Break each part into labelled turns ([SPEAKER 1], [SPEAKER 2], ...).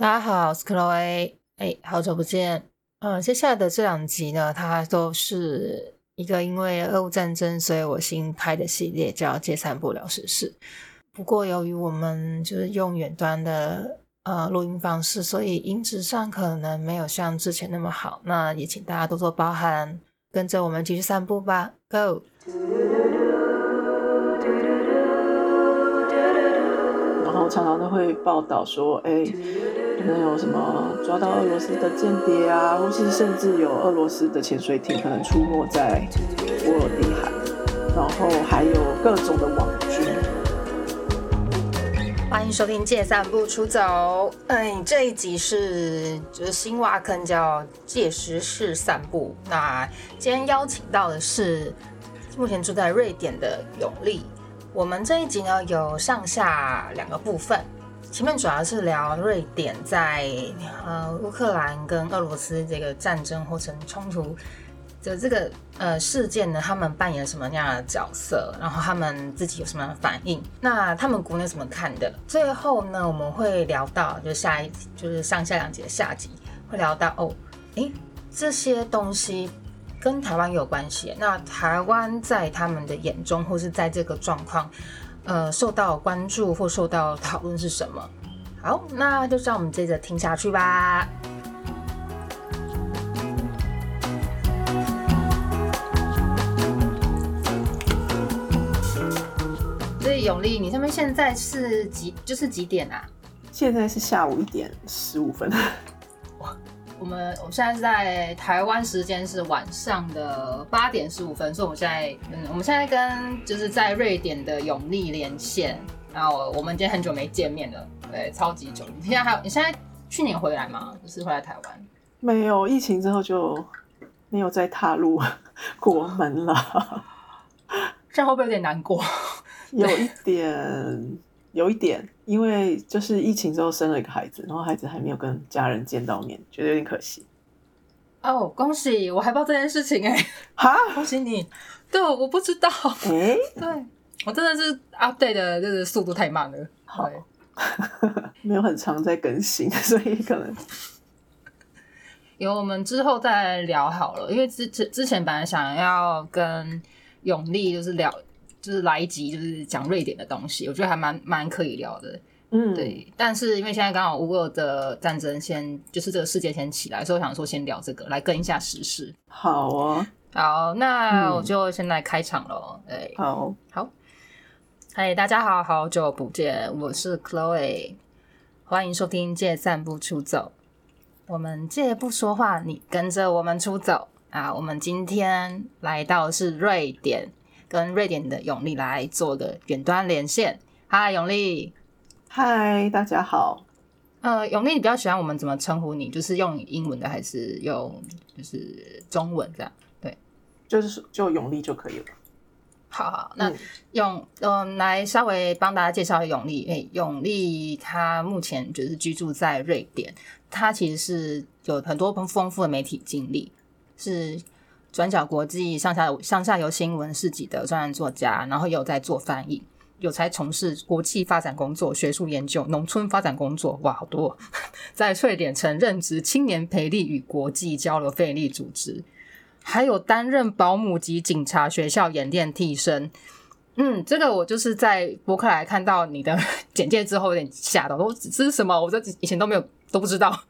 [SPEAKER 1] 大家好，我是 Chloe，哎，好久不见。呃，接下来的这两集呢，它都是一个因为俄乌战争，所以我新拍的系列叫《借散步聊时事》。不过由于我们就是用远端的呃录音方式，所以音质上可能没有像之前那么好。那也请大家多多包涵，跟着我们继续散步吧，Go！
[SPEAKER 2] 然后常常都会报道说，哎，能有什么抓到俄罗斯的间谍啊，或是甚至有俄罗斯的潜水艇可能出没在波罗的海，然后还有各种的网军。
[SPEAKER 1] 欢迎收听《借散步出走》。嗯，这一集是就是新挖坑叫借时事散步。那今天邀请到的是目前住在瑞典的永利。我们这一集呢有上下两个部分，前面主要是聊瑞典在呃乌克兰跟俄罗斯这个战争或成冲突的这个呃事件呢，他们扮演什么样的角色，然后他们自己有什么样的反应，那他们国内怎么看的？最后呢，我们会聊到就下一就是上下两集的下集会聊到哦，诶，这些东西。跟台湾有关系，那台湾在他们的眼中，或是在这个状况，呃，受到关注或受到讨论是什么？好，那就让我们接着听下去吧。所以永利，你这边现在是几？就是几点啊？
[SPEAKER 2] 现在是下午一点十五分。
[SPEAKER 1] 我们我现在是在台湾时间是晚上的八点十五分，所以我们现在嗯，我们现在跟就是在瑞典的永利连线，然后我们今天很久没见面了，对，超级久。你现在还有你现在去年回来吗？就是回来台湾？
[SPEAKER 2] 没有，疫情之后就没有再踏入国门了，
[SPEAKER 1] 这样会不会有点难过？
[SPEAKER 2] 有一点。有一点，因为就是疫情之后生了一个孩子，然后孩子还没有跟家人见到面，觉得有点可惜。
[SPEAKER 1] 哦，恭喜！我还不知道这件事情哎。
[SPEAKER 2] 哈，
[SPEAKER 1] 恭喜你！对，我不知道。哎，对我真的是 update 的就是速度太慢了。
[SPEAKER 2] 好，没有很长在更新，所以可能
[SPEAKER 1] 有我们之后再聊好了。因为之之之前本来想要跟永利就是聊。就是来一集，就是讲瑞典的东西，我觉得还蛮蛮可以聊的。嗯，对。但是因为现在刚好乌俄的战争先，就是这个世界先起来，所以我想说先聊这个，来跟一下时事。
[SPEAKER 2] 好啊，
[SPEAKER 1] 好，那我就先来开场喽。哎，
[SPEAKER 2] 好
[SPEAKER 1] 好。嗨，大家好，好久不见，我是 Chloe，欢迎收听《借散步出走》。我们借不说话，你跟着我们出走啊！我们今天来到是瑞典。跟瑞典的永利来做个远端连线。嗨，永利。
[SPEAKER 2] 嗨，大家好。
[SPEAKER 1] 呃，永利，你比较喜欢我们怎么称呼你？就是用英文的，还是用就是中文这样？对，
[SPEAKER 2] 就是就永利就可以了。
[SPEAKER 1] 好好，那永嗯，来稍微帮大家介绍永利。哎，永利他目前就是居住在瑞典，他其实是有很多丰富的媒体经历，是。转角国际上下上下游新闻市级的专栏作家，然后也有在做翻译，有才从事国际发展工作、学术研究、农村发展工作，哇，好多！在瑞典曾任职青年培力与国际交流非营利组织，还有担任保姆及警察学校演练替身。嗯，这个我就是在博客来看到你的 简介之后，有点吓到，我这是什么？我这以前都没有都不知道。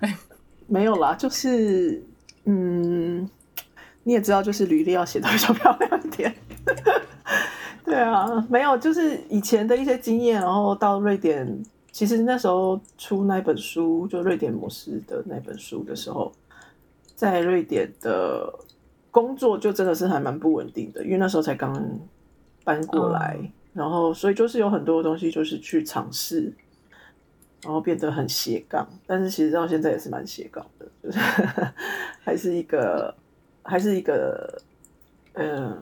[SPEAKER 2] 没有啦，就是嗯。你也知道，就是履历要写的比较漂亮一点。对啊，没有，就是以前的一些经验，然后到瑞典，其实那时候出那本书，就瑞典模式的那本书的时候，在瑞典的工作就真的是还蛮不稳定的，因为那时候才刚搬过来，然后所以就是有很多东西就是去尝试，然后变得很斜杠，但是其实到现在也是蛮斜杠的，就是 还是一个。还是一个，嗯，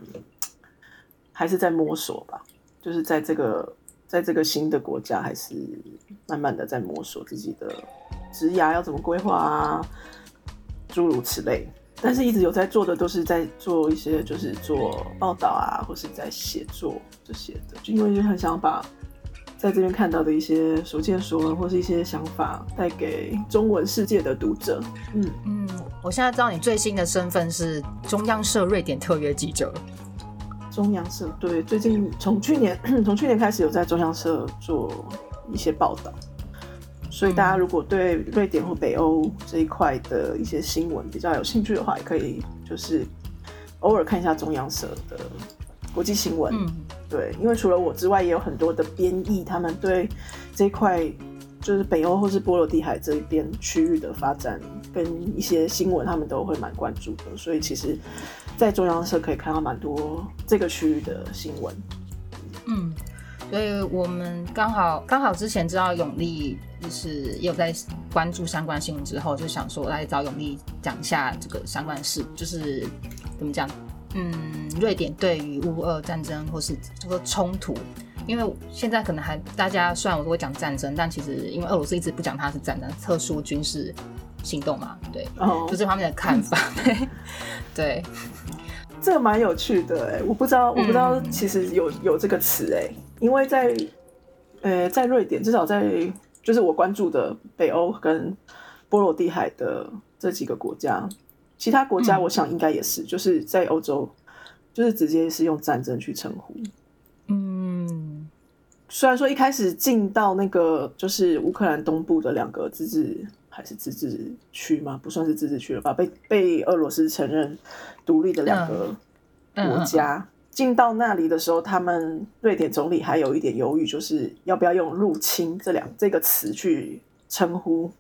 [SPEAKER 2] 还是在摸索吧。就是在这个，在这个新的国家，还是慢慢的在摸索自己的职涯要怎么规划啊，诸如此类。但是一直有在做的，都是在做一些，就是做报道啊，或是在写作这些的。就因为就很想把在这边看到的一些所见所闻或是一些想法，带给中文世界的读者。嗯
[SPEAKER 1] 嗯，我现在知道你最新的身份是中央社瑞典特约记者。
[SPEAKER 2] 中央社对，最近从去年 从去年开始有在中央社做一些报道，所以大家如果对瑞典或北欧这一块的一些新闻比较有兴趣的话，也可以就是偶尔看一下中央社的国际新闻。嗯，对，因为除了我之外，也有很多的编译，他们对这块就是北欧或是波罗的海这一边区域的发展跟一些新闻，他们都会蛮关注的，所以其实。在中央社可以看到蛮多这个区域的新闻，
[SPEAKER 1] 嗯，所以我们刚好刚好之前知道永利就是也有在关注相关新闻之后，就想说来找永利讲一下这个相关事，就是怎么讲，嗯，瑞典对于乌俄战争或是这个冲突，因为现在可能还大家虽然我都会讲战争，但其实因为俄罗斯一直不讲它是战争，特殊军事。行动嘛，对，就这方面的看法，对，
[SPEAKER 2] 这个蛮有趣的哎，我不知道，我不知道，其实有有这个词哎，因为在呃，在瑞典，至少在就是我关注的北欧跟波罗的海的这几个国家，其他国家我想应该也是，就是在欧洲，就是直接是用战争去称呼，嗯，虽然说一开始进到那个就是乌克兰东部的两个自治。还是自治区吗？不算是自治区了吧？被被俄罗斯承认独立的两个国家进到那里的时候，他们瑞典总理还有一点犹豫，就是要不要用“入侵”这两这个词去称呼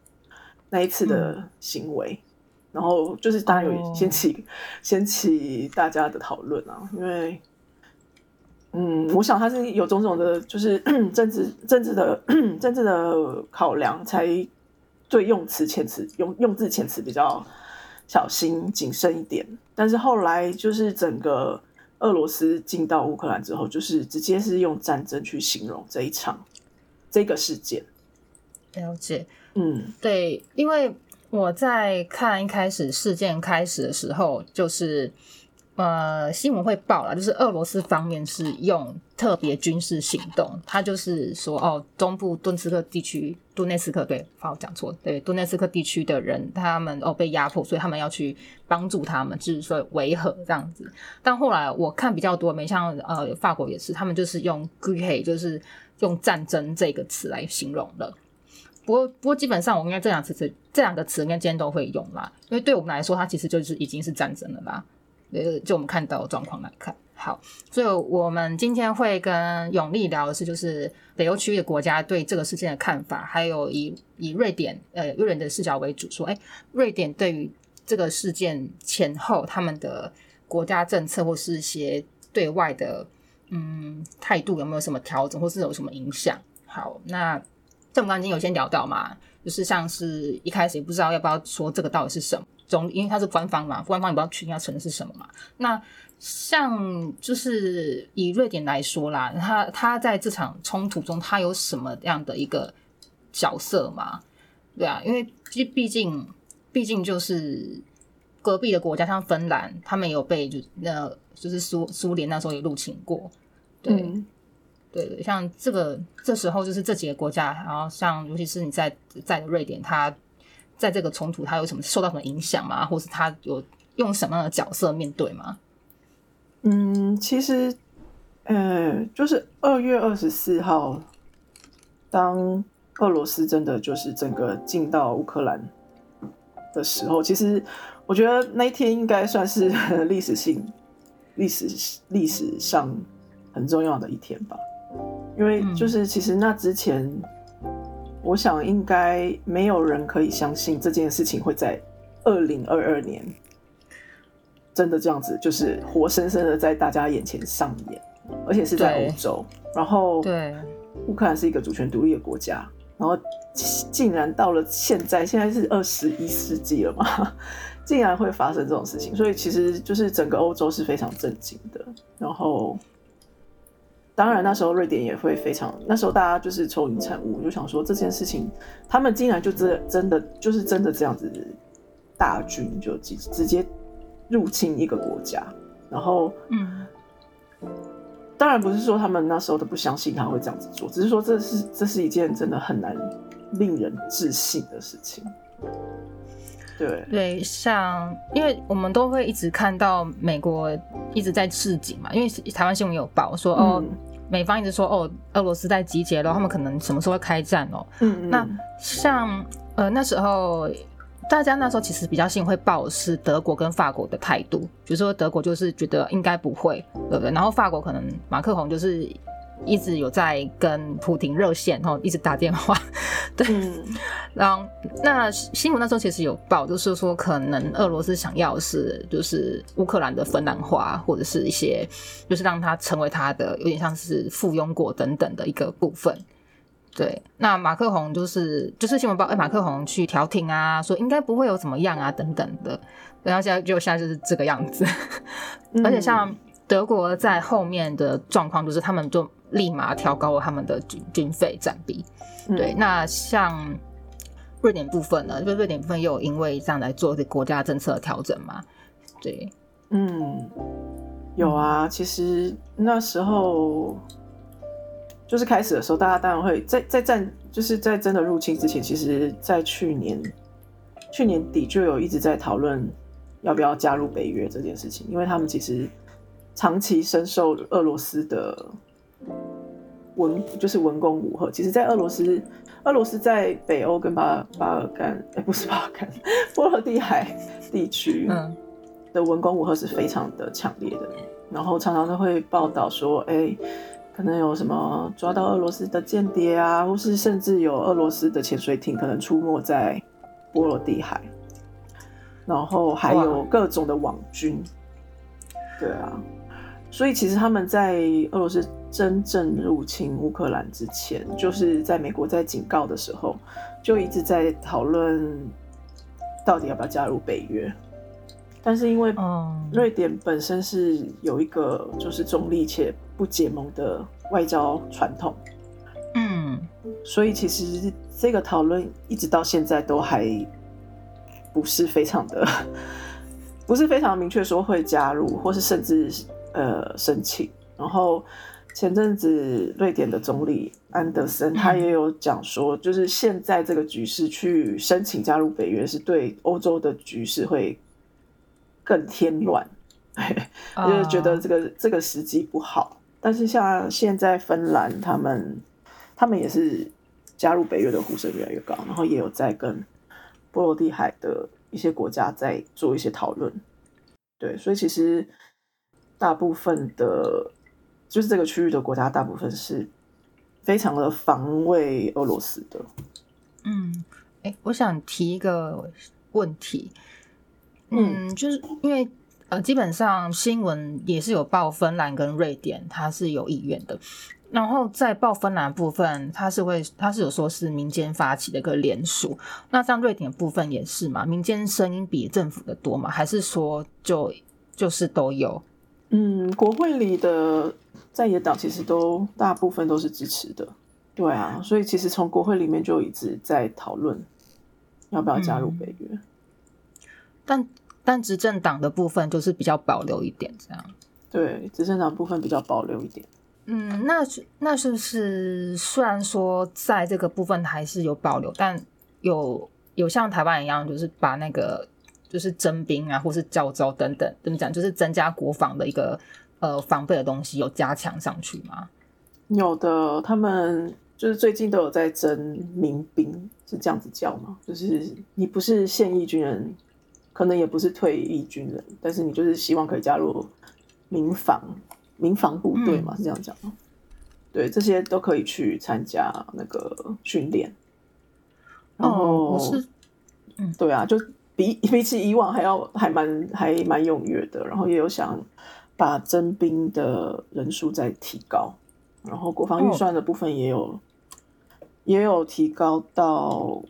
[SPEAKER 2] 那一次的行为。然后就是当然有掀起掀起大家的讨论啊，因为嗯，我想他是有种种的，就是 政治政治的 政治的考量才。对用词遣词用用字遣词比较小心谨慎一点，但是后来就是整个俄罗斯进到乌克兰之后，就是直接是用战争去形容这一场这个事件。
[SPEAKER 1] 了解，嗯，对，因为我在看一开始事件开始的时候，就是。呃，新闻会报了，就是俄罗斯方面是用特别军事行动，他就是说，哦，中部顿斯克地区，顿内斯克，对，怕我讲错，对，顿内斯克地区的人，他们哦被压迫，所以他们要去帮助他们，就是说维和这样子。但后来我看比较多，没像呃法国也是，他们就是用 “gay”，就是用战争这个词来形容的。不过，不过基本上我应该这两次是这两个词应该今天都会用啦，因为对我们来说，它其实就是已经是战争了啦。呃，就我们看到状况来看，好，所以我们今天会跟永利聊的是，就是北欧区域的国家对这个事件的看法，还有以以瑞典呃瑞典的视角为主，说，哎，瑞典对于这个事件前后他们的国家政策或是一些对外的嗯态度有没有什么调整，或是有什么影响？好，那这我们刚刚已经有先聊到嘛，就是像是一开始也不知道要不要说这个到底是什么。总因为它是官方嘛，官方也不知道确定要承认是什么嘛。那像就是以瑞典来说啦，他他在这场冲突中，他有什么样的一个角色吗？对啊，因为毕毕竟毕竟就是隔壁的国家，像芬兰，他们有被就那就是苏苏联那时候也入侵过，对对对，像这个这时候就是这几个国家，然后像尤其是你在在瑞典，他。在这个冲突，他有什么受到什么影响吗？或是他有用什么样的角色面对吗？
[SPEAKER 2] 嗯，其实，呃，就是二月二十四号，当俄罗斯真的就是整个进到乌克兰的时候，其实我觉得那一天应该算是 历史性、历史历史上很重要的一天吧。因为就是其实那之前。我想应该没有人可以相信这件事情会在二零二二年真的这样子，就是活生生的在大家眼前上演，而且是在欧洲。然后，
[SPEAKER 1] 对
[SPEAKER 2] 乌克兰是一个主权独立的国家，然后竟然到了现在，现在是二十一世纪了嘛，竟然会发生这种事情，所以其实就是整个欧洲是非常震惊的。然后。当然，那时候瑞典也会非常，那时候大家就是愁云惨雾，就想说这件事情，他们竟然就真真的就是真的这样子，大军就直直接入侵一个国家，然后，嗯，当然不是说他们那时候都不相信他会这样子做，只是说这是这是一件真的很难令人置信的事情。对
[SPEAKER 1] 对，像因为我们都会一直看到美国一直在示警嘛，因为台湾新闻有报说哦，美方一直说哦，俄罗斯在集结了，他们可能什么时候会开战哦。嗯，那像呃那时候。大家那时候其实比较信会报是德国跟法国的态度，比如说德国就是觉得应该不会，对不对？然后法国可能马克宏就是一直有在跟普廷热线，然后一直打电话，对。然后那新闻那时候其实有报，就是说可能俄罗斯想要是就是乌克兰的芬兰化，或者是一些就是让它成为它的有点像是附庸国等等的一个部分。对，那马克宏就是就是新闻报，哎，马克宏去调停啊，说应该不会有怎么样啊，等等的。然后现在就现在就是这个样子，而且像德国在后面的状况，就是他们就立马调高了他们的军军费占比。对，那像瑞典部分呢，因为瑞典部分又因为这样来做国家政策调整嘛。对，
[SPEAKER 2] 嗯，有啊，其实那时候。就是开始的时候，大家当然会在在战，就是在真的入侵之前，其实，在去年去年底就有一直在讨论要不要加入北约这件事情，因为他们其实长期深受俄罗斯的文就是文攻武赫。其实，在俄罗斯，俄罗斯在北欧跟巴巴尔干，哎，不是巴尔干，波罗的海地区的文攻武赫是非常的强烈的，然后常常都会报道说，哎。可能有什么抓到俄罗斯的间谍啊，或是甚至有俄罗斯的潜水艇可能出没在波罗的海，然后还有各种的网军。对啊，所以其实他们在俄罗斯真正入侵乌克兰之前，就是在美国在警告的时候，就一直在讨论到底要不要加入北约。但是因为瑞典本身是有一个就是中立且不结盟的外交传统，嗯，所以其实这个讨论一直到现在都还不是非常的，不是非常明确说会加入，或是甚至呃申请。然后前阵子瑞典的总理安德森他也有讲说，就是现在这个局势去申请加入北约是对欧洲的局势会。更添乱，就是觉得这个这个时机不好。但是像现在芬兰他们，他们也是加入北约的呼声越来越高，然后也有在跟波罗的海的一些国家在做一些讨论。对，所以其实大部分的，就是这个区域的国家，大部分是非常的防卫俄罗斯的。
[SPEAKER 1] 嗯，哎，我想提一个问题。嗯，就是因为呃，基本上新闻也是有报芬兰跟瑞典，它是有意愿的。然后在报芬兰部分，它是会，它是有说是民间发起的一个联署。那像瑞典部分也是嘛，民间声音比政府的多嘛？还是说就就是都有？
[SPEAKER 2] 嗯，国会里的在野党其实都大部分都是支持的。对啊，所以其实从国会里面就一直在讨论要不要加入北约。
[SPEAKER 1] 但但执政党的部分就是比较保留一点，这样。
[SPEAKER 2] 对，执政党部分比较保留一点。
[SPEAKER 1] 嗯，那那是不是虽然说在这个部分还是有保留，但有有像台湾一样，就是把那个就是征兵啊，或是教招等等，怎么讲，就是增加国防的一个呃防备的东西，有加强上去吗？
[SPEAKER 2] 有的，他们就是最近都有在征民兵，是这样子叫吗？就是你不是现役军人。可能也不是退役军人，但是你就是希望可以加入民防民防部队嘛，是这样讲吗？对，这些都可以去参加那个训练。然后是，嗯，对啊，就比 比起以往还要还蛮还蛮踊跃的。然后也有想把征兵的人数再提高，然后国防预算的部分也有也有提高到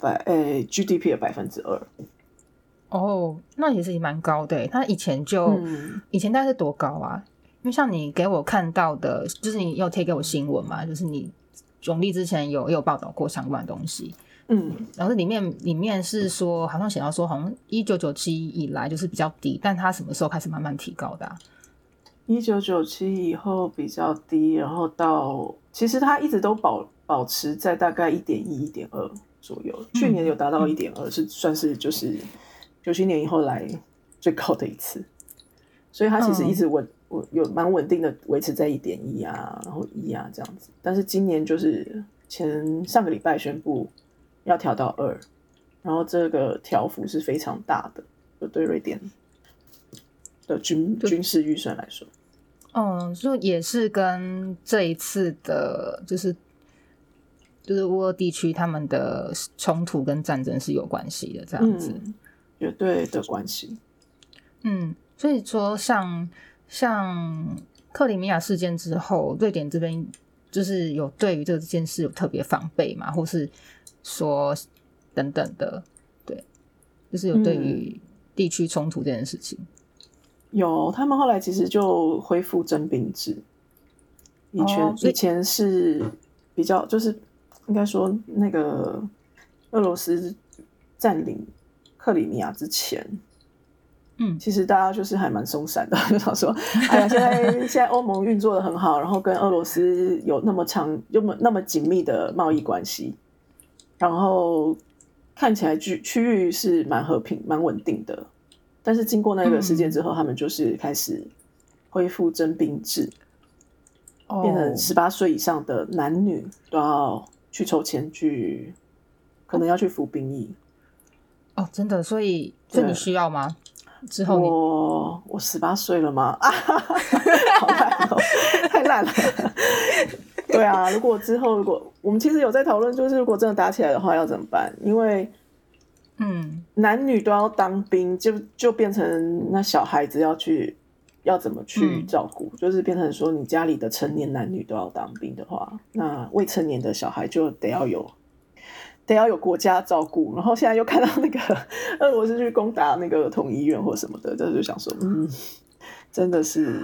[SPEAKER 2] 百诶 GDP 的百分之二。
[SPEAKER 1] 哦，那也是蛮高的。他以前就以前大概是多高啊？因为像你给我看到的，就是你有贴给我新闻嘛，就是你总理之前有有报道过相关的东西。嗯，然后里面里面是说，好像写到说，好像一九九七以来就是比较低，但它什么时候开始慢慢提高的？
[SPEAKER 2] 一九九七以后比较低，然后到其实它一直都保保持在大概一点一、一点二左右。去年有达到一点二，是算是就是九七年以后来最高的一次。所以它其实一直稳稳有蛮稳定的维持在一点一啊，然后一啊这样子。但是今年就是前上个礼拜宣布要调到二，然后这个调幅是非常大的，就对瑞典。的军军事预算来说，
[SPEAKER 1] 嗯，就也是跟这一次的，就是就是乌俄地区他们的冲突跟战争是有关系的，这样子，
[SPEAKER 2] 绝对的关系。
[SPEAKER 1] 嗯，所以说像像克里米亚事件之后，瑞典这边就是有对于这件事有特别防备嘛，或是说等等的，对，就是有对于地区冲突这件事情。
[SPEAKER 2] 有，他们后来其实就恢复征兵制。以前以前是比较，就是应该说那个俄罗斯占领克里米亚之前，
[SPEAKER 1] 嗯，
[SPEAKER 2] 其实大家就是还蛮松散的，就想说，哎呀，现在现在欧盟运作的很好，然后跟俄罗斯有那么长、那么那么紧密的贸易关系，然后看起来区区域是蛮和平、蛮稳定的。但是经过那个事件之后，他们就是开始恢复征兵制，变成十八岁以上的男女都要去抽签去，可能要去服兵役。
[SPEAKER 1] 哦，真的？所以，这你需要吗？之后
[SPEAKER 2] 我我十八岁了吗？啊，好烂哦，太烂了。对啊，如果之后如果我们其实有在讨论，就是如果真的打起来的话要怎么办？因为
[SPEAKER 1] 嗯，
[SPEAKER 2] 男女都要当兵，就就变成那小孩子要去要怎么去照顾？就是变成说，你家里的成年男女都要当兵的话，那未成年的小孩就得要有得要有国家照顾。然后现在又看到那个 俄罗斯去攻打那个儿童医院或什么的，这就想说，嗯，真的是，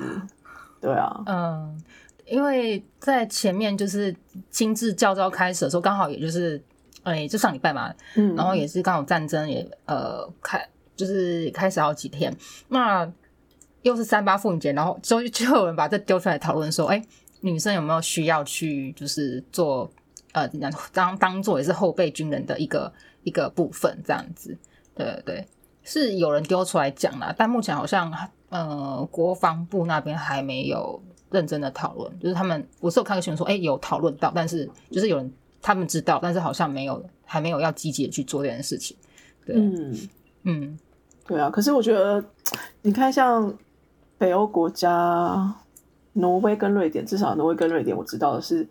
[SPEAKER 2] 对啊，
[SPEAKER 1] 嗯，因为在前面就是亲自教招开始的时候，刚好也就是。哎，就上礼拜嘛，
[SPEAKER 2] 嗯，
[SPEAKER 1] 然后也是刚好战争也呃开，就是开始好几天，那又是三八妇女节，然后就就有人把这丢出来讨论说，哎，女生有没有需要去就是做呃当当做也是后备军人的一个一个部分这样子，对对对，是有人丢出来讲啦，但目前好像呃国防部那边还没有认真的讨论，就是他们我是有看个新闻说，哎，有讨论到，但是就是有人。他们知道，但是好像没有，还没有要积极的去做这件事情。对，
[SPEAKER 2] 嗯
[SPEAKER 1] 嗯，
[SPEAKER 2] 对啊。可是我觉得，你看像北欧国家，挪威跟瑞典，至少挪威跟瑞典，我知道的是，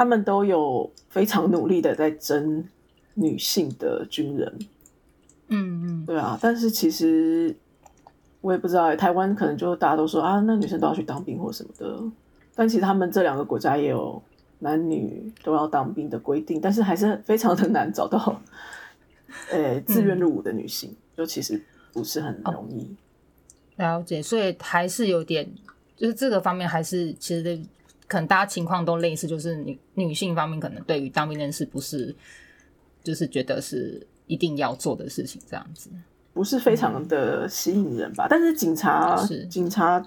[SPEAKER 2] 他们都有非常努力的在争女性的军人。
[SPEAKER 1] 嗯嗯，
[SPEAKER 2] 对啊。但是其实我也不知道，台湾可能就大家都说啊，那女生都要去当兵或什么的。但其实他们这两个国家也有。男女都要当兵的规定，但是还是非常的难找到，呃，自愿入伍的女性，就其实不是很容易。
[SPEAKER 1] 了解，所以还是有点，就是这个方面还是其实可能大家情况都类似，就是女女性方面可能对于当兵这件事不是，就是觉得是一定要做的事情，这样子
[SPEAKER 2] 不是非常的吸引人吧？但是警察是警察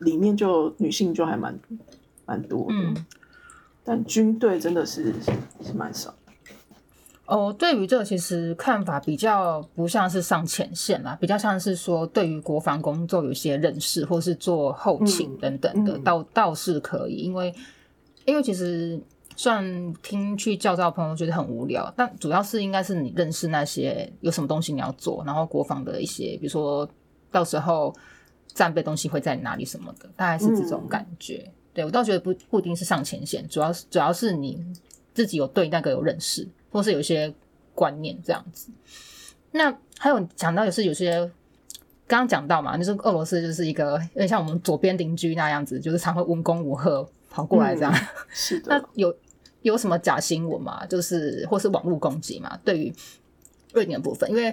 [SPEAKER 2] 里面就女性就还蛮蛮多的。但军队真的是是蛮少
[SPEAKER 1] 哦。对于这个，其实看法比较不像是上前线啦，比较像是说对于国防工作有一些认识，或是做后勤等等的，倒倒是可以。因为因为其实算听去教招朋友觉得很无聊，但主要是应该是你认识那些有什么东西你要做，然后国防的一些，比如说到时候战备东西会在哪里什么的，大概是这种感觉。对，我倒觉得不不一定是上前线，主要是主要是你自己有对那个有认识，或是有一些观念这样子。那还有讲到也是有些刚刚讲到嘛，就是俄罗斯就是一个有点像我们左边邻居那样子，就是常会文攻武赫跑过来这样。
[SPEAKER 2] 是的。
[SPEAKER 1] 那有有什么假新闻嘛？就是或是网络攻击嘛？对于瑞典的部分，因为因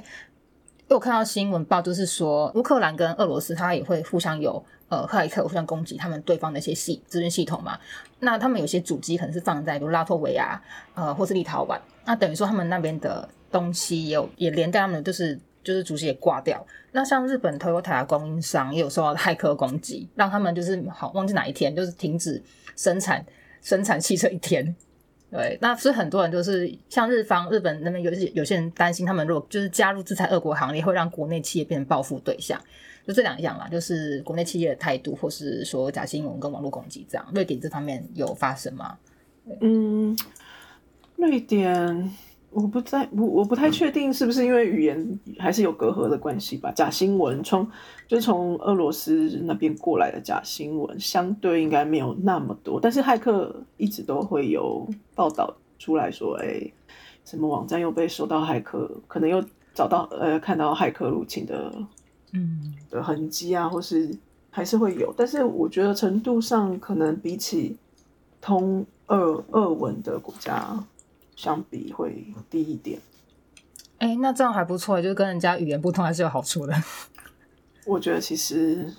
[SPEAKER 1] 为我看到新闻报就是说乌克兰跟俄罗斯它也会互相有。呃，骇客互相攻击他们对方的一些系资讯系统嘛，那他们有些主机可能是放在如拉脱维亚，呃，或是立陶宛，那等于说他们那边的东西也有也连带他们就是就是主席也挂掉。那像日本 Toyota 供应商也有受到骇客攻击，让他们就是好忘记哪一天就是停止生产 生产汽车一天。对，那所以很多人就是像日方日本那边有些有些人担心，他们如果就是加入制裁俄国行列，会让国内企业变成报复对象。就这两样啦，就是国内企业的态度，或是说假新闻跟网络攻击这样。瑞典这方面有发生吗？
[SPEAKER 2] 嗯，瑞典我不在，我我不太确定是不是因为语言还是有隔阂的关系吧。假新闻从就从俄罗斯那边过来的假新闻，相对应该没有那么多。但是骇客一直都会有报道出来说，哎，什么网站又被受到骇客，可能又找到呃看到骇客入侵的。嗯的痕迹啊，或是还是会有，但是我觉得程度上可能比起通二二文的国家相比会低一点。
[SPEAKER 1] 哎，那这样还不错，就是跟人家语言不通还是有好处的。
[SPEAKER 2] 我觉得其实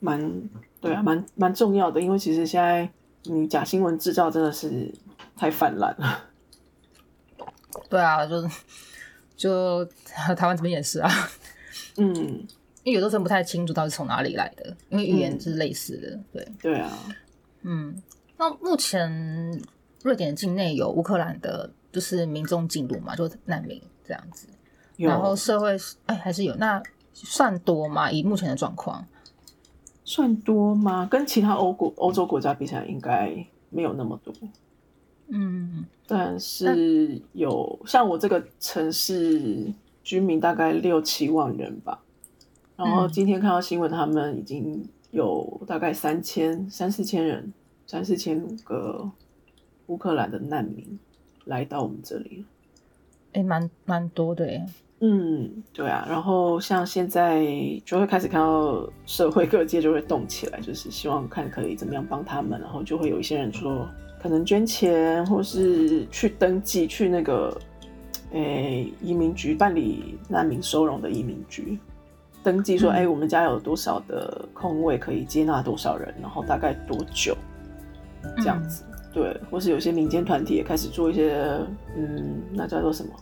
[SPEAKER 2] 蛮对啊，蛮蛮重要的，因为其实现在你假新闻制造真的是太泛滥了。
[SPEAKER 1] 对啊，就就 台湾这边也是啊，嗯。因为有的时候不太清楚到底从哪里来的，因为语言是类似的，对
[SPEAKER 2] 对啊，
[SPEAKER 1] 嗯，那目前瑞典境内有乌克兰的，就是民众进入嘛，就难民这样子，然后社会哎还是有，那算多吗？以目前的状况，
[SPEAKER 2] 算多吗？跟其他欧国欧洲国家比起来，应该没有那么多，嗯，但是有像我这个城市居民大概六七万人吧。然后今天看到新闻，他们已经有大概三千、三四千人，三四千个乌克兰的难民来到我们这里了。
[SPEAKER 1] 哎，蛮蛮多的耶。
[SPEAKER 2] 嗯，对啊。然后像现在就会开始看到社会各界就会动起来，就是希望看可以怎么样帮他们。然后就会有一些人说，可能捐钱，或是去登记去那个诶移民局办理难民收容的移民局。登记说，哎，我们家有多少的空位可以接纳多少人，然后大概多久这样子？对，或是有些民间团体也开始做一些，嗯，那叫做什么？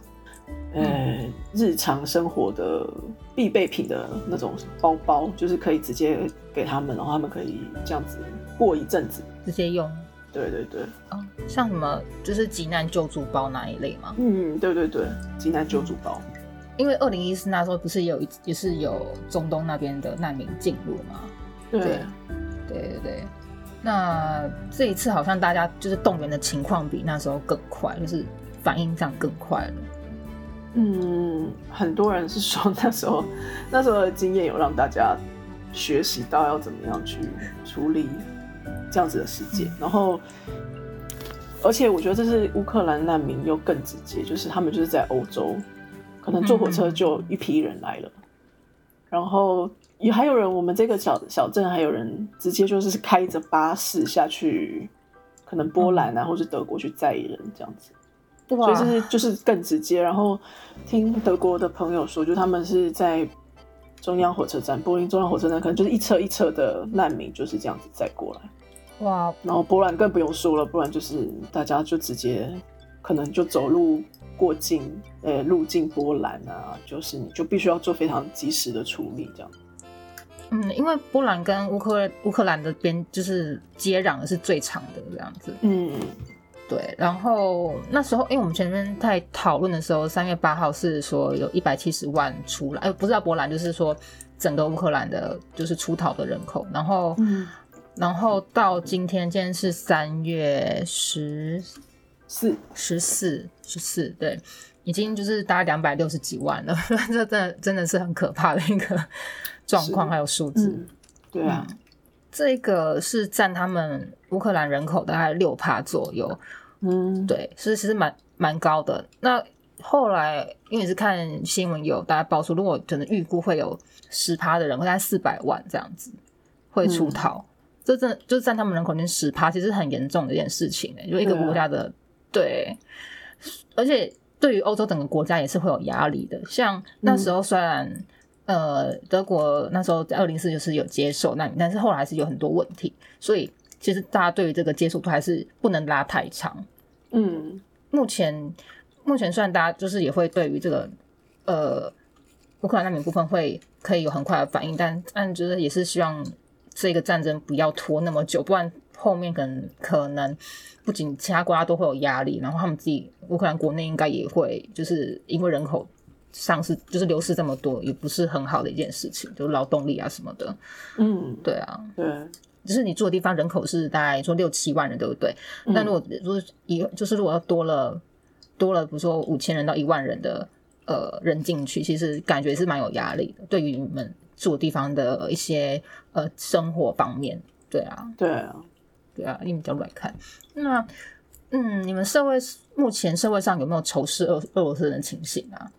[SPEAKER 2] 呃，日常生活的必备品的那种包包，就是可以直接给他们，然后他们可以这样子过一阵子，
[SPEAKER 1] 直接用。
[SPEAKER 2] 对对对，
[SPEAKER 1] 哦，像什么就是急难救助包那一类吗？
[SPEAKER 2] 嗯，对对对，急难救助包。
[SPEAKER 1] 因为二零一四那时候不是有一也是有中东那边的难民进入吗？
[SPEAKER 2] 对对
[SPEAKER 1] 对对。那这一次好像大家就是动员的情况比那时候更快，就是反应上更快了。
[SPEAKER 2] 嗯，很多人是说 那时候那时候的经验有让大家学习到要怎么样去处理这样子的世界，然后而且我觉得这是乌克兰难民又更直接，就是他们就是在欧洲。可能坐火车就一批人来了，然后也还有人，我们这个小小镇还有人直接就是开着巴士下去，可能波兰啊或是德国去载人这样子，所以就是就是更直接。然后听德国的朋友说，就他们是在中央火车站，柏林中央火车站，可能就是一车一车的难民就是这样子载过来。哇！然后波兰更不用说了，不然就是大家就直接可能就走路。过境，呃，入境波兰啊，就是你就必须要做非常及时的处理，这样。
[SPEAKER 1] 嗯，因为波兰跟乌克乌克兰的边就是接壤的是最长的这样子。嗯，对。然后那时候，因为我们前面在讨论的时候，三月八号是说有一百七十万出来，哎，不是在波兰，就是说整个乌克兰的就是出逃的人口。然后，然后到今天，今天是三月十。
[SPEAKER 2] 四
[SPEAKER 1] 十四十四，对，已经就是大概两百六十几万了，这真的真的是很可怕的一个状况，还有数字。
[SPEAKER 2] 对啊，
[SPEAKER 1] 这个是占他们乌克兰人口大概六趴左右。嗯，对，是其实蛮蛮高的。那后来因为是看新闻有大家爆出，如果可能预估会有十趴的人，大概四百万这样子会出逃，这真就是占他们人口近十趴，其实很严重的一件事情诶，就一个国家的。对，而且对于欧洲整个国家也是会有压力的。像那时候虽然呃德国那时候在二零四就是有接受难民，但是后来还是有很多问题，所以其实大家对于这个接受度还是不能拉太长。嗯，目前目前虽然大家就是也会对于这个呃乌克兰难民部分会可以有很快的反应，但但就是也是希望这个战争不要拖那么久，不然后面可能可能不仅其他国家都会有压力，然后他们自己乌克兰国内应该也会就是因为人口丧失，就是流失这么多，也不是很好的一件事情，就是劳动力啊什么的。
[SPEAKER 2] 嗯，
[SPEAKER 1] 对啊，
[SPEAKER 2] 对，
[SPEAKER 1] 就是你住的地方人口是大概说六七万人，对不对？
[SPEAKER 2] 嗯
[SPEAKER 1] 但如果如果一就是如果要多了多了，比如说五千人到一万人的呃人进去，其实感觉是蛮有压力的，对于你们住的地方的一些呃生活方面，对啊，
[SPEAKER 2] 对啊，
[SPEAKER 1] 对啊，你们角度来看，那嗯，你们社会目前社会上有没有仇视俄俄罗斯人的情形啊？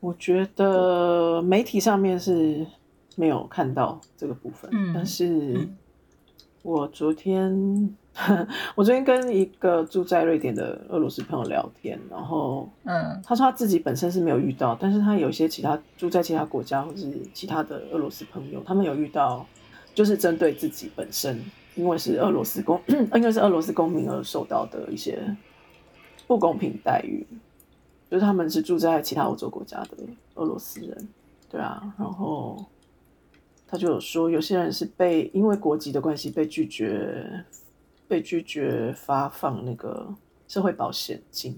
[SPEAKER 2] 我觉得媒体上面是没有看到这个部分，
[SPEAKER 1] 嗯
[SPEAKER 2] 但是
[SPEAKER 1] 嗯
[SPEAKER 2] 我昨天我昨天跟一个住在瑞典的俄罗斯朋友聊天，然后
[SPEAKER 1] 嗯。
[SPEAKER 2] 他说他自己本身是没有遇到，但是他有一些其他住在其他国家或是其他的俄罗斯朋友，他们有遇到，就是针对自己本身，因为是俄罗斯公，因为是俄罗斯公民而受到的一些不公平待遇，就是他们是住在其他欧洲国家的俄罗斯人，对啊，然后他就有说，有些人是被因为国籍的关系被拒绝，被拒绝发放那个社会保险金。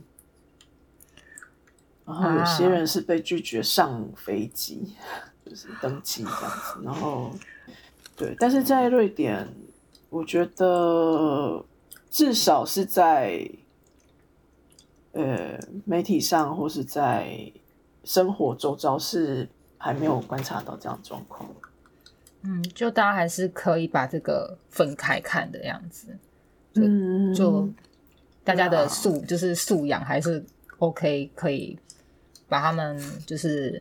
[SPEAKER 2] 然后有些人是被拒绝上飞机，就是登机这样子。然后，对，但是在瑞典，我觉得至少是在呃媒体上或是在生活周遭是还没有观察到这样的状况。
[SPEAKER 1] 嗯，就大家还是可以把这个分开看的样子。
[SPEAKER 2] 嗯，
[SPEAKER 1] 就大家的素、就是素养还是 OK，可以把他们就是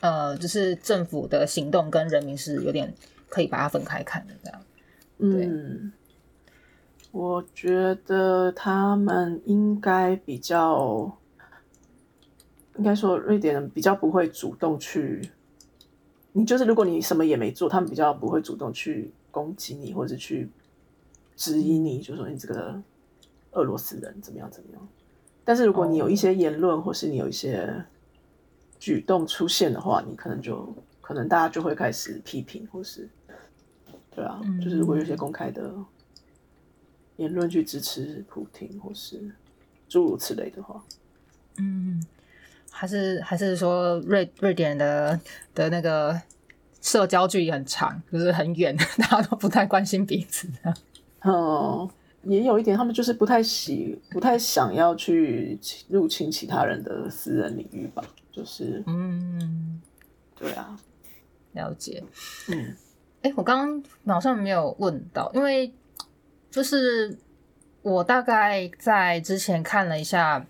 [SPEAKER 1] 呃，就是政府的行动跟人民是有点可以把它分开看的这样。对
[SPEAKER 2] 嗯，我觉得他们应该比较，应该说瑞典人比较不会主动去，你就是如果你什么也没做，他们比较不会主动去攻击你，或者去质疑你，就说你这个俄罗斯人怎么样怎么样。但是如果你有一些言论，或是你有一些举动出现的话，你可能就可能大家就会开始批评，或是对啊，
[SPEAKER 1] 嗯
[SPEAKER 2] 就是如果有些公开的言论去支持普京，或是诸如此类的话，
[SPEAKER 1] 嗯，还是还是说瑞瑞典的的那个社交距离很长，就是很远，大家都不太关心彼此的。
[SPEAKER 2] 嗯，也有一点，他们就是不太喜，不太想要去入侵其他人的私人领域吧，就是
[SPEAKER 1] 嗯，
[SPEAKER 2] 对啊，
[SPEAKER 1] 了解。
[SPEAKER 2] 嗯
[SPEAKER 1] 哎，我刚刚好像没有问到，因为就是我大概在之前看了一下，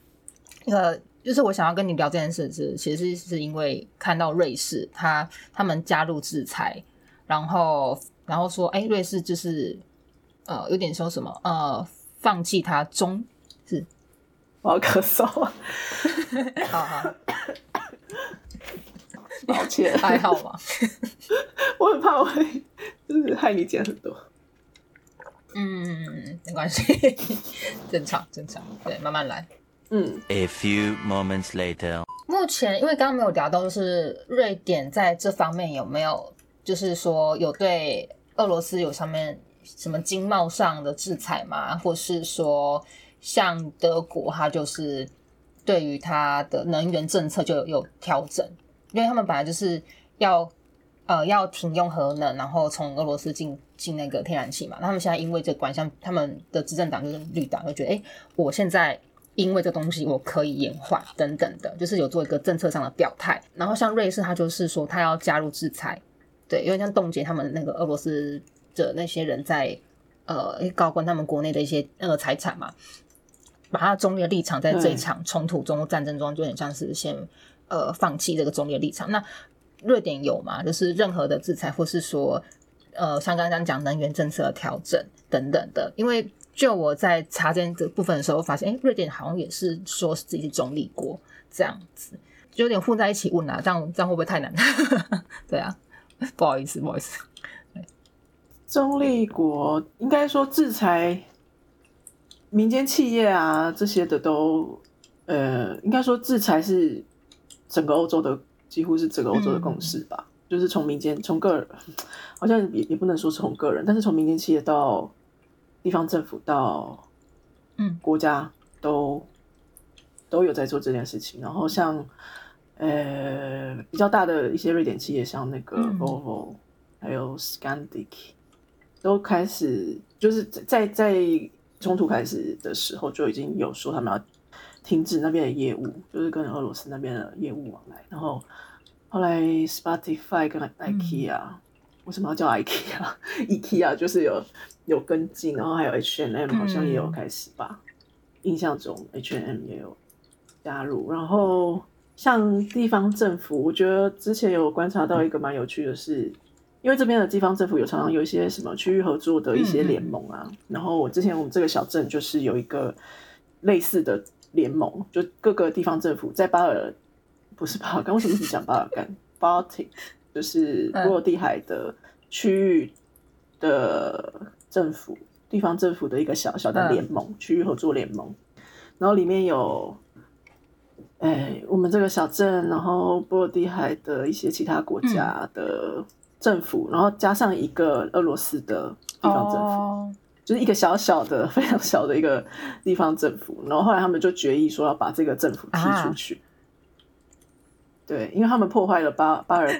[SPEAKER 1] 呃，就是我想要跟你聊这件事是，其实是因为看到瑞士他他们加入制裁，然后然后说，哎，瑞士就是呃有点说什么呃放弃它中是
[SPEAKER 2] 我要咳嗽，
[SPEAKER 1] 好好
[SPEAKER 2] 抱歉，
[SPEAKER 1] 还好吗？
[SPEAKER 2] 我很怕我会就是害你减很多。
[SPEAKER 1] 嗯，没关系，正常正常，对，慢慢来。
[SPEAKER 2] 嗯
[SPEAKER 3] A few moments later.
[SPEAKER 1] 目前因为刚刚没有聊到，就是瑞典在这方面有没有，就是说有对俄罗斯有上面什么经贸上的制裁吗？或是说像德国，它就是对于它的能源政策就有有调整，因为他们本来就是要呃要停用核能，然后从俄罗斯进进那个天然气嘛。那他们现在因为这个关系，像他们的执政党就是绿党，就觉得哎、诶我现在因为这东西我可以延缓等等的，就是有做一个政策上的表态。然后像瑞士，他就是说他要加入制裁，对，因为像冻结他们那个俄罗斯的那些人在呃高官他们国内的一些那个财产嘛，把他中立的立场在这一场冲突中、战争中，就有点像是先呃放弃这个中立的立场。那瑞典有吗？就是任何的制裁，或是说呃像刚刚讲能源政策的调整等等的，因为。就我在查这个部分的时候，发现，哎、瑞典好像也是说自己是中立国这样子，就有点混在一起问啊，这样这样会不会太难？对啊，不好意思，不好意思。
[SPEAKER 2] 中立国应该说制裁民间企业啊这些的都，呃，应该说制裁是整个欧洲的几乎是整个欧洲的共识吧。就是从民间，从个人，好像也也不能说是从个人，但是从民间企业到地方政府到
[SPEAKER 1] 嗯
[SPEAKER 2] 国家都都有在做这件事情。然后像呃比较大的一些瑞典企业，像那个
[SPEAKER 1] 嗯
[SPEAKER 2] Volvo、还有 Scandic，都开始就是在在在冲突开始的时候就已经有说他们要停止那边的业务，就是跟俄罗斯那边的业务往来。然后后来 Spotify 跟 IKEA、为什么要叫 IKEA？IKEA 就是有有跟进，然后还有 H&M 好像也有开始吧。印象中 H&M 也有加入。然后像地方政府，我觉得之前有观察到一个蛮有趣的是，因为这边的地方政府有常常有一些什么区域合作的一些联盟啊。然后我之前我们这个小镇就是有一个类似的联盟，就各个地方政府在巴尔不是巴尔干，为什么一直讲巴尔干？Baltic 就是波罗的海的区域的政府、地方政府的一个小小的联盟，区域合作联盟。然后里面有，哎，我们这个小镇，然后波罗的海的一些其他国家的政府，然后加上一个俄罗斯的地方政府。
[SPEAKER 1] 哦
[SPEAKER 2] 就是一个小小的、非常小的一个地方政府，然后后来他们就决议说要把这个政府踢出去。对，因为他们破坏了巴巴尔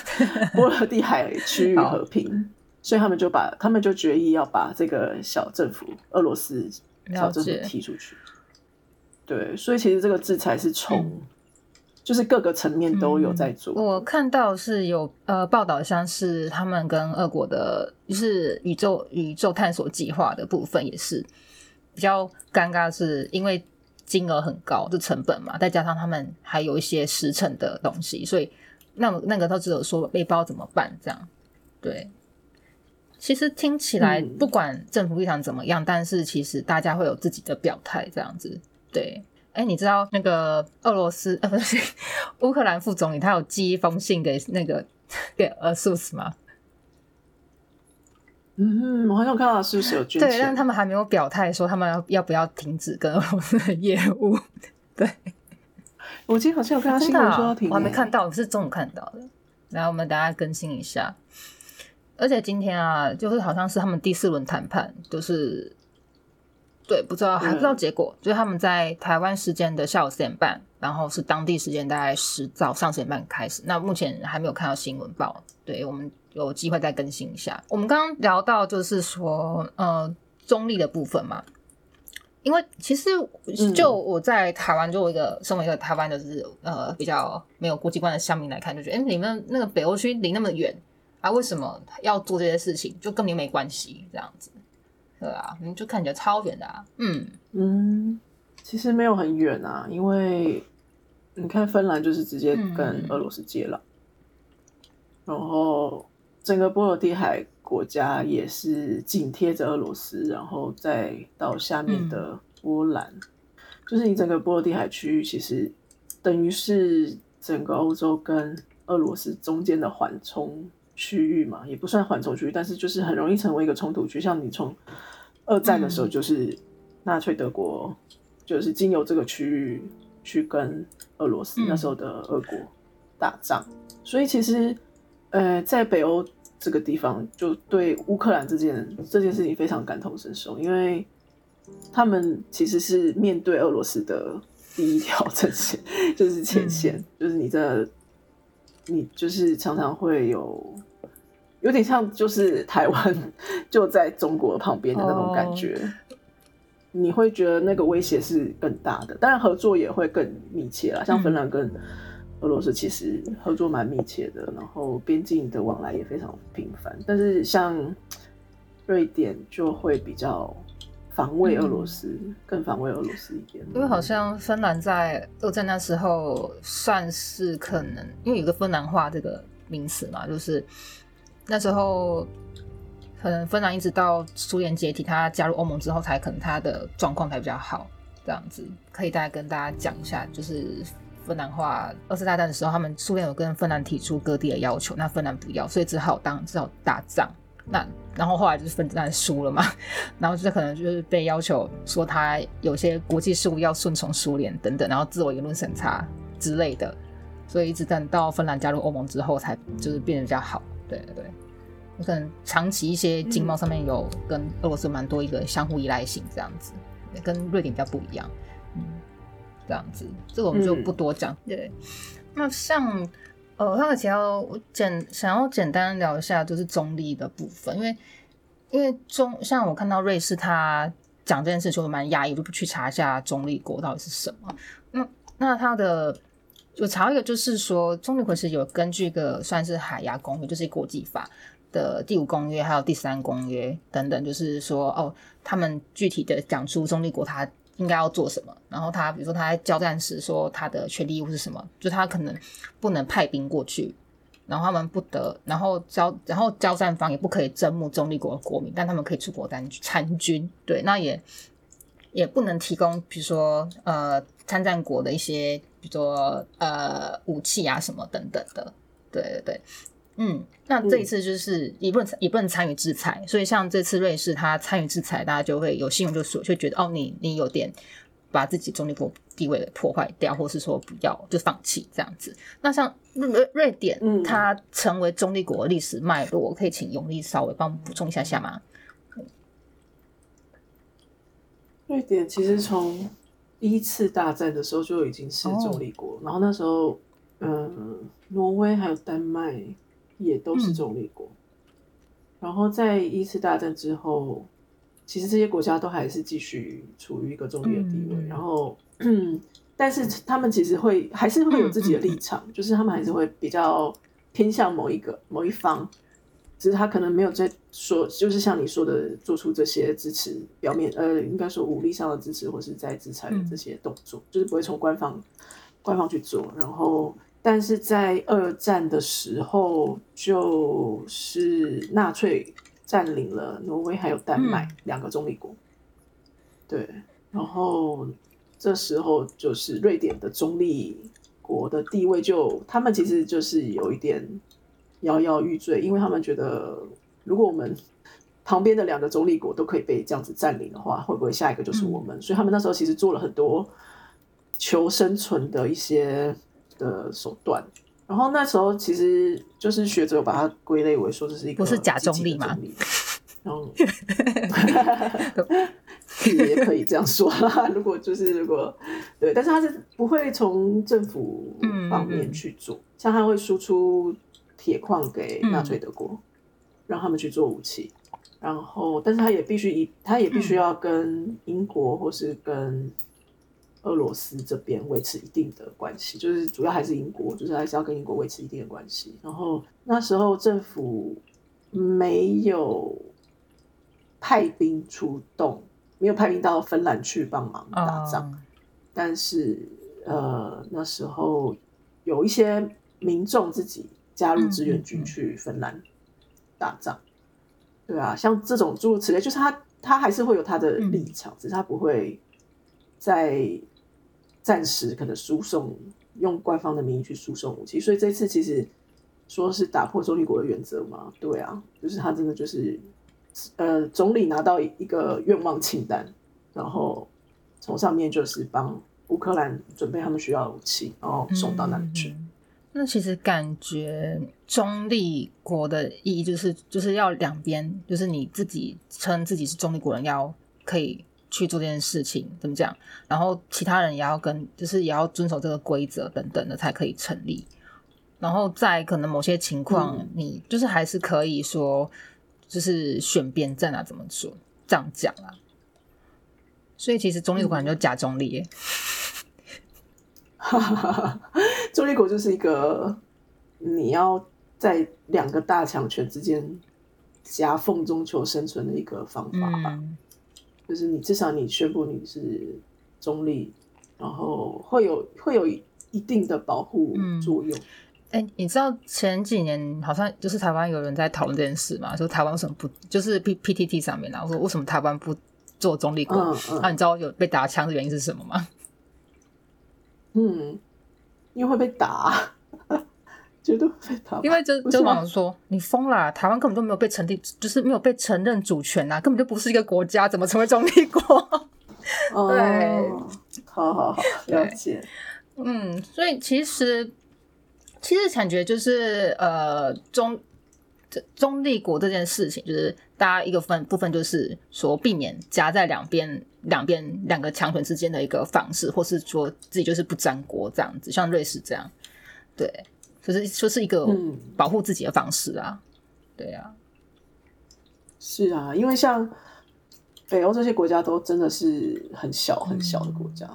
[SPEAKER 2] 波罗的海区域和平，所以他们就把他们就决议要把这个小政府俄罗斯小政府踢出去。对，所以其实这个制裁是从、就是各个层面都有在做。
[SPEAKER 1] 我看到是有呃报道，像是他们跟俄国的，就是宇宙宇宙探索计划的部分也是比较尴尬，是因为金额很高，这成本嘛，再加上他们还有一些时程的东西，所以那么那个都只有说背包怎么办这样。对，其实听起来
[SPEAKER 2] 嗯
[SPEAKER 1] 不管政府立场怎么样，但是其实大家会有自己的表态这样子。对，哎，你知道那个俄罗斯呃不是乌克兰副总理，他有寄一封信给那个给俄苏斯吗？
[SPEAKER 2] 嗯，我好像看到是不是有捐
[SPEAKER 1] 对，
[SPEAKER 2] 钱？
[SPEAKER 1] 但他们还没有表态说他们要要不要停止跟俄罗斯的业务。对，
[SPEAKER 2] 我今天好像有看到新闻说要停、
[SPEAKER 1] 我还没看到，我是中午看到的。来，我们大家更新一下。而且今天啊，就是好像是他们第四轮谈判，就是对，不知道还不知道结果。就是他们在台湾时间的下午四点半，然后是当地时间大概十早上十点半开始。那目前还没有看到新闻报，对我们有机会再更新一下。我们刚刚聊到就是说，呃，中立的部分嘛。因为其实就我在台湾，作为一个身为一个台湾的是呃比较没有国际观的乡民来看，就觉得哎、你们那个北欧区离那么远啊，为什么要做这些事情？就跟你没关系这样子，对啊，你就看起来超远的啊，嗯。
[SPEAKER 2] 嗯，其实没有很远啊，因为你看芬兰就是直接跟
[SPEAKER 1] 嗯
[SPEAKER 2] 俄罗斯接壤，然后整个波罗的海国家也是紧贴着俄罗斯，然后再到下面的波兰，就是你整个波罗的海区域其实等于是整个欧洲跟俄罗斯中间的缓冲区域嘛，也不算缓冲区域，但是就是很容易成为一个冲突区。像你从二战的时候，就是纳粹德国就是经由这个区域去跟俄罗斯、
[SPEAKER 1] 嗯
[SPEAKER 2] 那时候的俄国打仗，所以其实呃，在北欧这个地方，就对乌克兰这件这件事情非常感同身受，因为他们其实是面对俄罗斯的第一条阵线，就是前线，就是你的你就是常常会有。有点像，就是台湾就在中国旁边的那种感觉你会觉得那个威胁是更大的，当然合作也会更密切啦。像芬兰跟俄罗斯其实合作蛮密切的，然后边境的往来也非常频繁。但是像瑞典就会比较防卫俄罗斯，更防卫俄罗斯一点。
[SPEAKER 1] 因为好像芬兰在二战那时候算是可能，因为有个芬兰话这个名词嘛，就是那时候可能芬兰一直到苏联解体，他加入欧盟之后，才可能他的状况才比较好。这样子可以大概跟大家讲一下，就是芬兰话二次大战的时候，他们苏联有跟芬兰提出割地的要求，那芬兰不要，所以只好当只好打仗。那然后后来就是芬兰输了嘛，然后就是可能就是被要求说他有些国际事务要顺从苏联等等，然后自我言论审查之类的，所以一直等到芬兰加入欧盟之后，才就是变得比较好。对对对，有可能长期一些经贸上面有跟俄罗斯蛮多一个相互依赖性，这样子，跟瑞典比较不一样。嗯，这样子，这个我们就不多讲。对，那像呃，刚才提到我简想要简单聊一下，就是中立的部分，因为因为中像我看到瑞士他讲这件事，就蛮压抑，就不去查一下中立国到底是什么。那那他的我查一个，就是说中立国是有根据一个算是海牙公约，就是国际法的第五公约，还有第三公约等等，就是说哦，他们具体的讲出中立国他应该要做什么，然后他比如说他在交战时说他的权利义务是什么，就他可能不能派兵过去。然后他们不得，然后交，然后交战方也不可以征募中立国的国民，但他们可以出国参参军。对，那也也不能提供，比如说呃参战国的一些，比如说呃武器啊什么等等的。对对对，嗯，那这一次就是也不能也不能参与制裁，所以像这次瑞士他参与制裁，大家就会有信用就说，就觉得哦，你你有点。把自己中立国地位破坏掉，或是说不要就放弃这样子。那像瑞瑞典，它成为中立国历史脉络，可以请永利稍微帮我们补充一下下吗？
[SPEAKER 2] 瑞典其实从第一次大战的时候就已经是中立国，然后那时候，嗯，挪威还有丹麦也都是中立国，然后在一次大战之后。其实这些国家都还是继续处于一个中立的地位，然后，但是他们其实会还是会有自己的立场，就是他们还是会比较偏向某一个某一方，只是他可能没有在说，就是像你说的，做出这些支持表面，呃，应该说武力上的支持，或是在制裁的这些动作，就是不会从官方官方去做。然后，但是在二战的时候，就是纳粹。占领了挪威还有丹麦两个中立国，对，然后这时候就是瑞典的中立国的地位就他们其实就是有一点摇摇欲坠，因为他们觉得如果我们旁边的两个中立国都可以被这样子占领的话，会不会下一个就是我们？所以他们那时候其实做了很多求生存的一些的手段。然后那时候其实就是学者把它归类为说这是一个
[SPEAKER 1] 不是假中立
[SPEAKER 2] 嘛，然后 也可以这样说啦。如果就是如果对，但是他是不会从政府方面去做，像他会输出铁矿给纳粹德国，让他们去做武器。然后，但是他也必须以他也必须要跟英国或是跟。俄罗斯这边维持一定的关系，就是主要还是英国，就是还是要跟英国维持一定的关系。然后那时候政府没有派兵出动，没有派兵到芬兰去帮忙打仗，但是呃那时候有一些民众自己加入志愿军去芬兰打仗。对啊，像这种诸如此类，就是他他还是会有他的立场，只是他不会在。暂时可能输送用官方的名义去输送武器，所以这次其实说是打破中立国的原则嘛？对啊，就是他真的就是呃，总理拿到一个愿望清单，然后从上面就是帮乌克兰准备他们需要的武器，然后送到那里去。
[SPEAKER 1] 那其实感觉中立国的意义就是就是要两边，就是你自己称自己是中立国人，要可以。去做这件事情怎么讲？然后其他人也要跟，就是也要遵守这个规则等等的才可以成立。然后在可能某些情况，你就是还是可以说，就是选边站啊，怎么说这样讲啊？所以其实中立国就假中立，
[SPEAKER 2] 中立国就是一个你要在两个大强权之间夹缝中求生存的一个方法吧。就是你至少你宣布你是中立，然后会有会有一定的保护作用。
[SPEAKER 1] 哎，你知道前几年好像就是台湾有人在讨论这件事嘛？说台湾为什么不就是 P P T T 上面啊？说为什么台湾不做中立国？那你知道有被打枪的原因是什么吗？
[SPEAKER 2] 嗯，因为会被打。绝对会逃，
[SPEAKER 1] 因为就就网上说你疯了，台湾根本就没有被成立，就是没有被承认主权呐，根本就不是一个国家，怎么成为中立国？
[SPEAKER 2] 对，好好好，了解。
[SPEAKER 1] 嗯，所以其实其实感觉就是呃中这中立国这件事情，就是大家一个分部分就是说避免夹在两边两边两个强权之间的一个方式，或是说自己就是不沾锅这样子，像瑞士这样，对，就是说是一个
[SPEAKER 2] 嗯。
[SPEAKER 1] 保护自己的方式啊，对啊，
[SPEAKER 2] 是啊，因为像北欧这些国家都真的是很小很小的国家，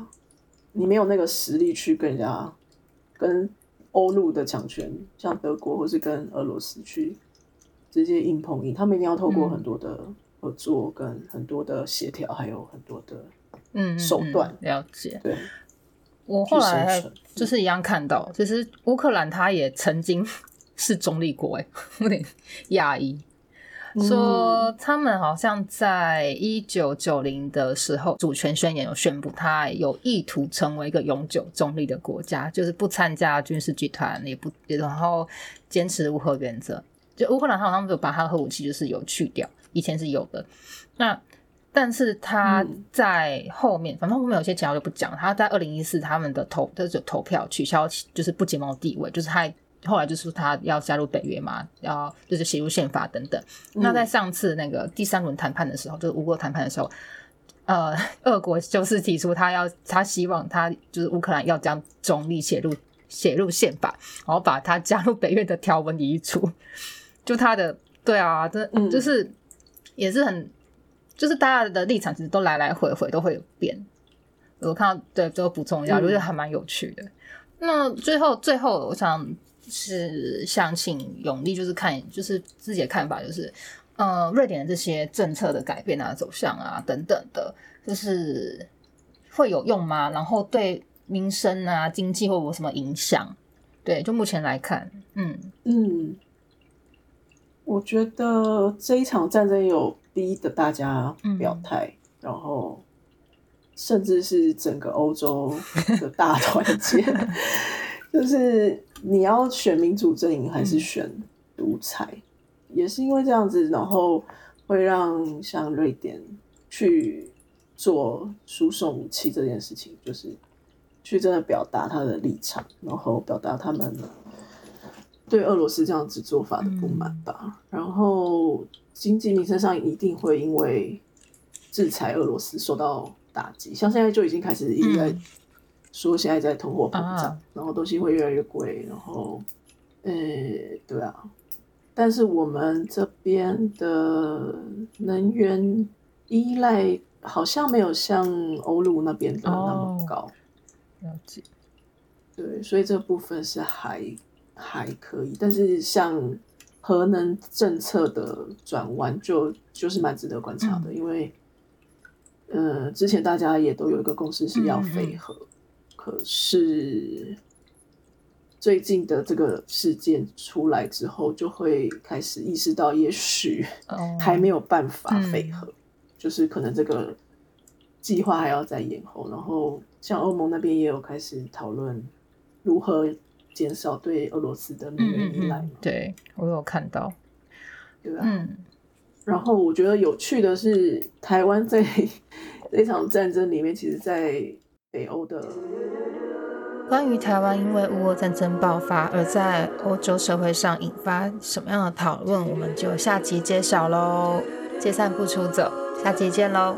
[SPEAKER 2] 你没有那个实力去跟人家跟欧陆的强权，像德国或是跟俄罗斯去直接硬碰硬，他们一定要透过
[SPEAKER 1] 嗯
[SPEAKER 2] 很多的合作、跟很多的协调，还有很多的手段。
[SPEAKER 1] 嗯了解。
[SPEAKER 2] 对
[SPEAKER 1] 我后来就是一样看到，其实乌克兰它也曾经 是中立国，哎，有点讶异。说他们好像在一九九零的时候，主权宣言有宣布，他有意图成为一个永久中立的国家，就是不参加军事集团，也不也然后坚持无核原则。就乌克兰，他好像就把他的核武器就是有去掉，以前是有的。那但是他
[SPEAKER 2] 嗯
[SPEAKER 1] 在后面，反正后面有些情况就不讲。他在二零一四他们的投就是投票取消，就是不结盟地位，就是他后来就是他要加入北约嘛，要就是写入宪法等等。那在上次那个第三轮谈判的时候，就是乌俄谈判的时候，呃，俄国就是提出他要他希望他就是乌克兰要将中立写入写入宪法，然后把他加入北约的条文移除。就他的对啊，这
[SPEAKER 2] 嗯
[SPEAKER 1] 就是也是很，就是大家的立场其实都来来回回都会有变。我看到对，最后补充一下，
[SPEAKER 2] 嗯
[SPEAKER 1] 我觉得还蛮有趣的。那最后最后，我想是想请永利，就是看就是自己的看法，就是呃，瑞典的这些政策的改变啊、走向啊等等的，就是会有用吗？然后对民生啊、经济会有什么影响？对，就目前来看，嗯
[SPEAKER 2] 嗯，我觉得这一场战争有逼的大家表态，然后甚至是整个欧洲的大团结，就是你要选民主阵营还是选独裁，也是因为这样子，然后会让像瑞典去做输送武器这件事情，就是去真的表达他的立场，然后表达他们对俄罗斯这样子做法的不满吧。然后经济民生上一定会因为制裁俄罗斯受到打击，像现在就已经开始一直在
[SPEAKER 1] 嗯。
[SPEAKER 2] 说现在在通货膨胀，
[SPEAKER 1] 啊。
[SPEAKER 2] 然后东西会越来越贵，然后呃，对啊。但是我们这边的能源依赖好像没有像欧陆那边的那么
[SPEAKER 1] 哦。
[SPEAKER 2] 高，
[SPEAKER 1] 了解，
[SPEAKER 2] 对，所以这部分是还还可以，但是像核能政策的转弯就就是蛮值得观察的，因为呃之前大家也都有一个共识是要废核，可是最近的这个事件出来之后，就会开始意识到，也许
[SPEAKER 1] 哦，
[SPEAKER 2] 还没有办法
[SPEAKER 1] 嗯
[SPEAKER 2] 废核，就是可能这个计划还要再延后。然后像欧盟那边也有开始讨论如何减少对俄罗斯的依赖
[SPEAKER 1] 对我有看到，
[SPEAKER 2] 对吧、
[SPEAKER 1] 嗯
[SPEAKER 2] 然后我觉得有趣的是，台湾在 这场战争里面，其实，在北欧的
[SPEAKER 1] 关于台湾因为乌俄战争爆发而在欧洲社会上引发什么样的讨论，我们就下集揭晓喽。借散不出走，下集见喽。